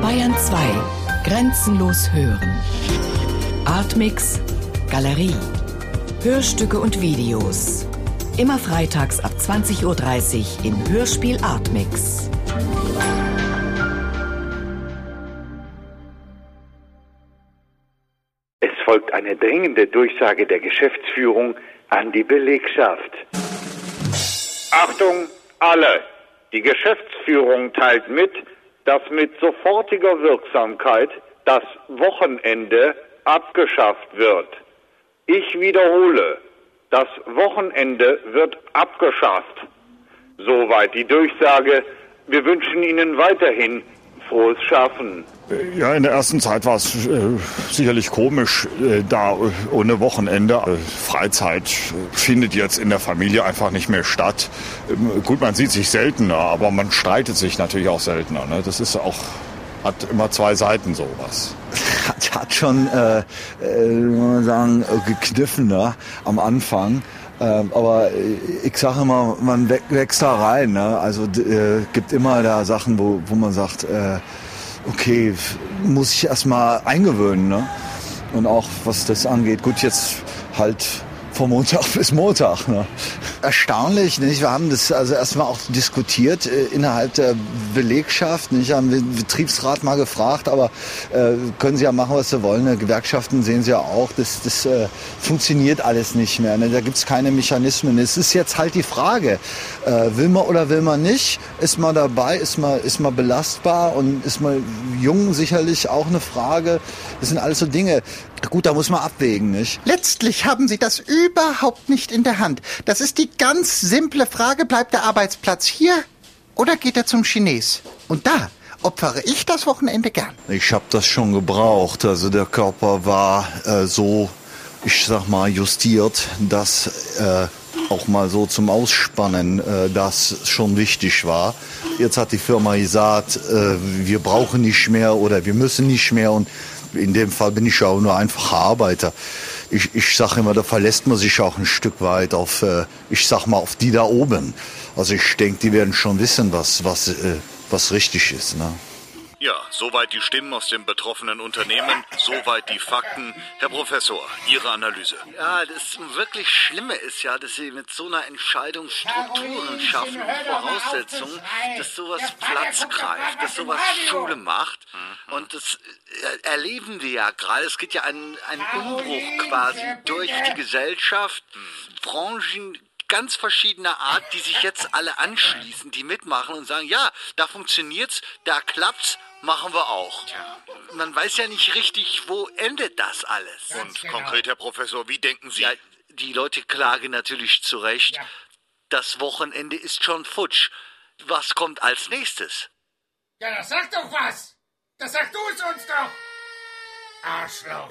Bayern 2. Grenzenlos hören. Artmix. Galerie. Hörstücke und Videos. Immer freitags ab 20.30 Uhr im Hörspiel Artmix. Es folgt eine dringende Durchsage der Geschäftsführung an die Belegschaft. Achtung, alle! Die Geschäftsführung teilt mit, dass mit sofortiger Wirksamkeit das Wochenende abgeschafft wird. Ich wiederhole, das Wochenende wird abgeschafft. Soweit die Durchsage. Wir wünschen Ihnen weiterhin frohes Schaffen. Ja, in der ersten Zeit war es äh, sicherlich komisch, äh, da äh, ohne Wochenende. Äh, Freizeit findet jetzt in der Familie einfach nicht mehr statt. Ähm, gut, man sieht sich seltener, aber man streitet sich natürlich auch seltener. Ne? Das ist auch, hat immer zwei Seiten sowas. Hat, hat schon, äh, äh, man sagen, gekniffener am Anfang. Ähm, aber ich sage immer, man wächst da rein. Ne? Also äh, gibt immer da Sachen, wo, wo man sagt, äh, okay, muss ich erstmal eingewöhnen. Ne? Und auch was das angeht, gut, jetzt halt von Montag bis Montag. Ne? Erstaunlich, nicht? Wir haben das also erstmal auch diskutiert äh, innerhalb der Belegschaft. Nicht? Haben den Betriebsrat mal gefragt, aber äh, können Sie ja machen, was Sie wollen. Ne? Gewerkschaften sehen Sie ja auch, das, das äh, funktioniert alles nicht mehr. Ne? Da gibt's keine Mechanismen. Es ist jetzt halt die Frage, äh, will man oder will man nicht? Ist man dabei? Ist man, ist man belastbar? Und ist man jung sicherlich auch eine Frage? Das sind alles so Dinge. Gut, da muss man abwägen, nicht? Letztlich haben Sie das überhaupt nicht in der Hand. Das ist die ganz simple Frage, bleibt der Arbeitsplatz hier oder geht er zum Chines? Und da opfere ich das Wochenende gern. Ich habe das schon gebraucht. Also der Körper war äh, so, ich sag mal, justiert, dass äh, auch mal so zum Ausspannen äh, das schon wichtig war. Jetzt hat die Firma gesagt, äh, wir brauchen nicht mehr oder wir müssen nicht mehr und in dem Fall bin ich ja auch nur einfacher Arbeiter. Ich, ich sage immer, da verlässt man sich auch ein Stück weit auf, äh, ich sag mal, auf die da oben. Also ich denke, die werden schon wissen, was, was, äh, was richtig ist. Ne? Ja, soweit die Stimmen aus dem betroffenen Unternehmen, soweit die Fakten. Herr Professor, Ihre Analyse. Ja, das wirklich Schlimme ist ja, dass Sie mit so einer Entscheidung Strukturen schaffen und Voraussetzungen, dass sowas Platz greift, dass sowas Schule macht. Und das äh, erleben wir ja gerade. Es geht ja ein, ein Umbruch quasi durch die Gesellschaft. Branchen ganz verschiedener Art, die sich jetzt alle anschließen, die mitmachen und sagen, ja, da funktioniert's, da klappt's, machen wir auch. Man weiß ja nicht richtig, wo endet das alles. Und konkret, Herr Professor, wie denken Sie? Ja, die Leute klagen natürlich zu Recht. Das Wochenende ist schon futsch. Was kommt als nächstes? Ja, das sag doch was! Das sag du es uns doch! Arschloch!